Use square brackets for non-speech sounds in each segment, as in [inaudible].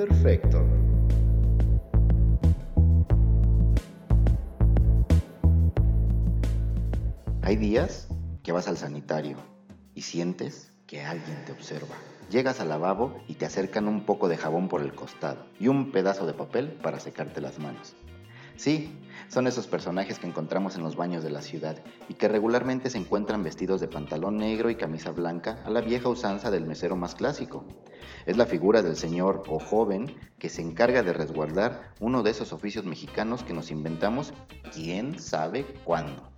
Imperfecto. Hay días que vas al sanitario y sientes que alguien te observa. Llegas al lavabo y te acercan un poco de jabón por el costado y un pedazo de papel para secarte las manos. Sí, son esos personajes que encontramos en los baños de la ciudad y que regularmente se encuentran vestidos de pantalón negro y camisa blanca a la vieja usanza del mesero más clásico. Es la figura del señor o joven que se encarga de resguardar uno de esos oficios mexicanos que nos inventamos quién sabe cuándo.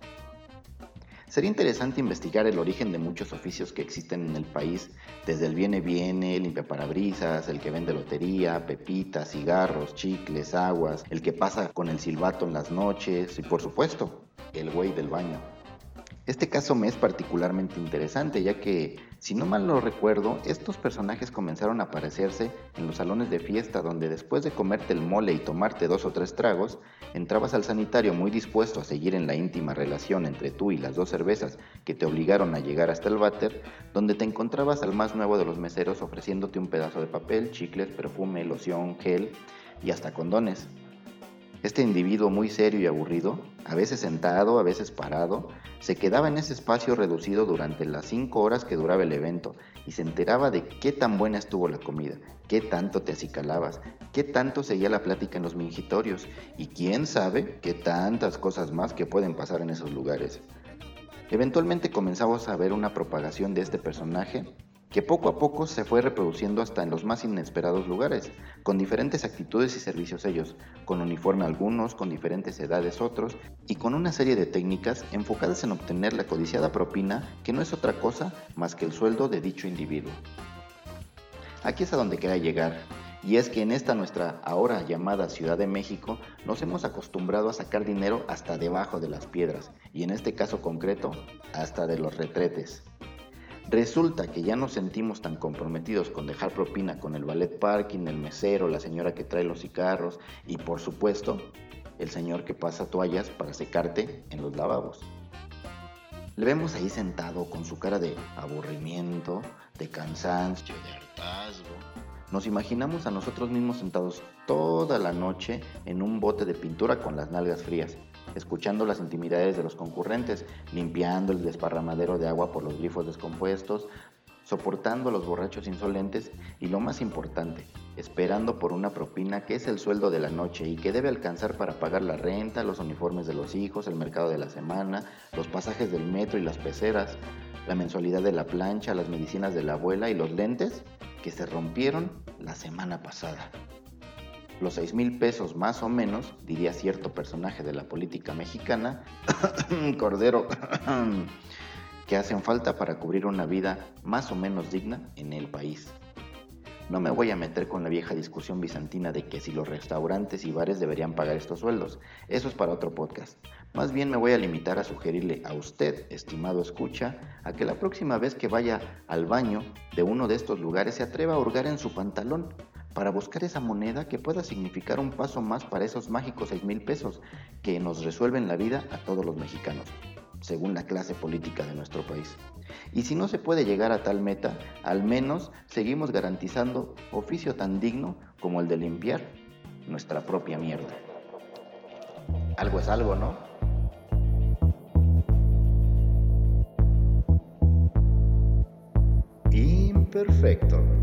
Sería interesante investigar el origen de muchos oficios que existen en el país, desde el viene viene, limpia parabrisas, el que vende lotería, pepitas, cigarros, chicles, aguas, el que pasa con el silbato en las noches y por supuesto, el güey del baño. Este caso me es particularmente interesante ya que, si no mal lo recuerdo, estos personajes comenzaron a aparecerse en los salones de fiesta donde después de comerte el mole y tomarte dos o tres tragos, entrabas al sanitario muy dispuesto a seguir en la íntima relación entre tú y las dos cervezas que te obligaron a llegar hasta el váter, donde te encontrabas al más nuevo de los meseros ofreciéndote un pedazo de papel, chicles, perfume, loción, gel y hasta condones. Este individuo muy serio y aburrido, a veces sentado, a veces parado, se quedaba en ese espacio reducido durante las cinco horas que duraba el evento y se enteraba de qué tan buena estuvo la comida, qué tanto te acicalabas, qué tanto seguía la plática en los mingitorios y quién sabe qué tantas cosas más que pueden pasar en esos lugares. Eventualmente comenzamos a ver una propagación de este personaje que poco a poco se fue reproduciendo hasta en los más inesperados lugares, con diferentes actitudes y servicios ellos, con uniforme algunos, con diferentes edades otros, y con una serie de técnicas enfocadas en obtener la codiciada propina que no es otra cosa más que el sueldo de dicho individuo. Aquí es a donde queda llegar, y es que en esta nuestra ahora llamada Ciudad de México nos hemos acostumbrado a sacar dinero hasta debajo de las piedras, y en este caso concreto, hasta de los retretes. Resulta que ya nos sentimos tan comprometidos con dejar propina con el ballet parking, el mesero, la señora que trae los cigarros y por supuesto el señor que pasa toallas para secarte en los lavabos. Le vemos ahí sentado con su cara de aburrimiento, de cansancio, de hartazgo. Nos imaginamos a nosotros mismos sentados toda la noche en un bote de pintura con las nalgas frías, escuchando las intimidades de los concurrentes, limpiando el desparramadero de agua por los glifos descompuestos, soportando a los borrachos insolentes y lo más importante, esperando por una propina que es el sueldo de la noche y que debe alcanzar para pagar la renta, los uniformes de los hijos, el mercado de la semana, los pasajes del metro y las peceras, la mensualidad de la plancha, las medicinas de la abuela y los lentes que se rompieron la semana pasada. Los seis mil pesos más o menos, diría cierto personaje de la política mexicana, [coughs] Cordero, [coughs] que hacen falta para cubrir una vida más o menos digna en el país. No me voy a meter con la vieja discusión bizantina de que si los restaurantes y bares deberían pagar estos sueldos. Eso es para otro podcast. Más bien me voy a limitar a sugerirle a usted, estimado escucha, a que la próxima vez que vaya al baño de uno de estos lugares se atreva a hurgar en su pantalón para buscar esa moneda que pueda significar un paso más para esos mágicos seis mil pesos que nos resuelven la vida a todos los mexicanos, según la clase política de nuestro país. Y si no se puede llegar a tal meta, al menos seguimos garantizando oficio tan digno como el de limpiar nuestra propia mierda. Algo es algo, ¿no? Imperfecto.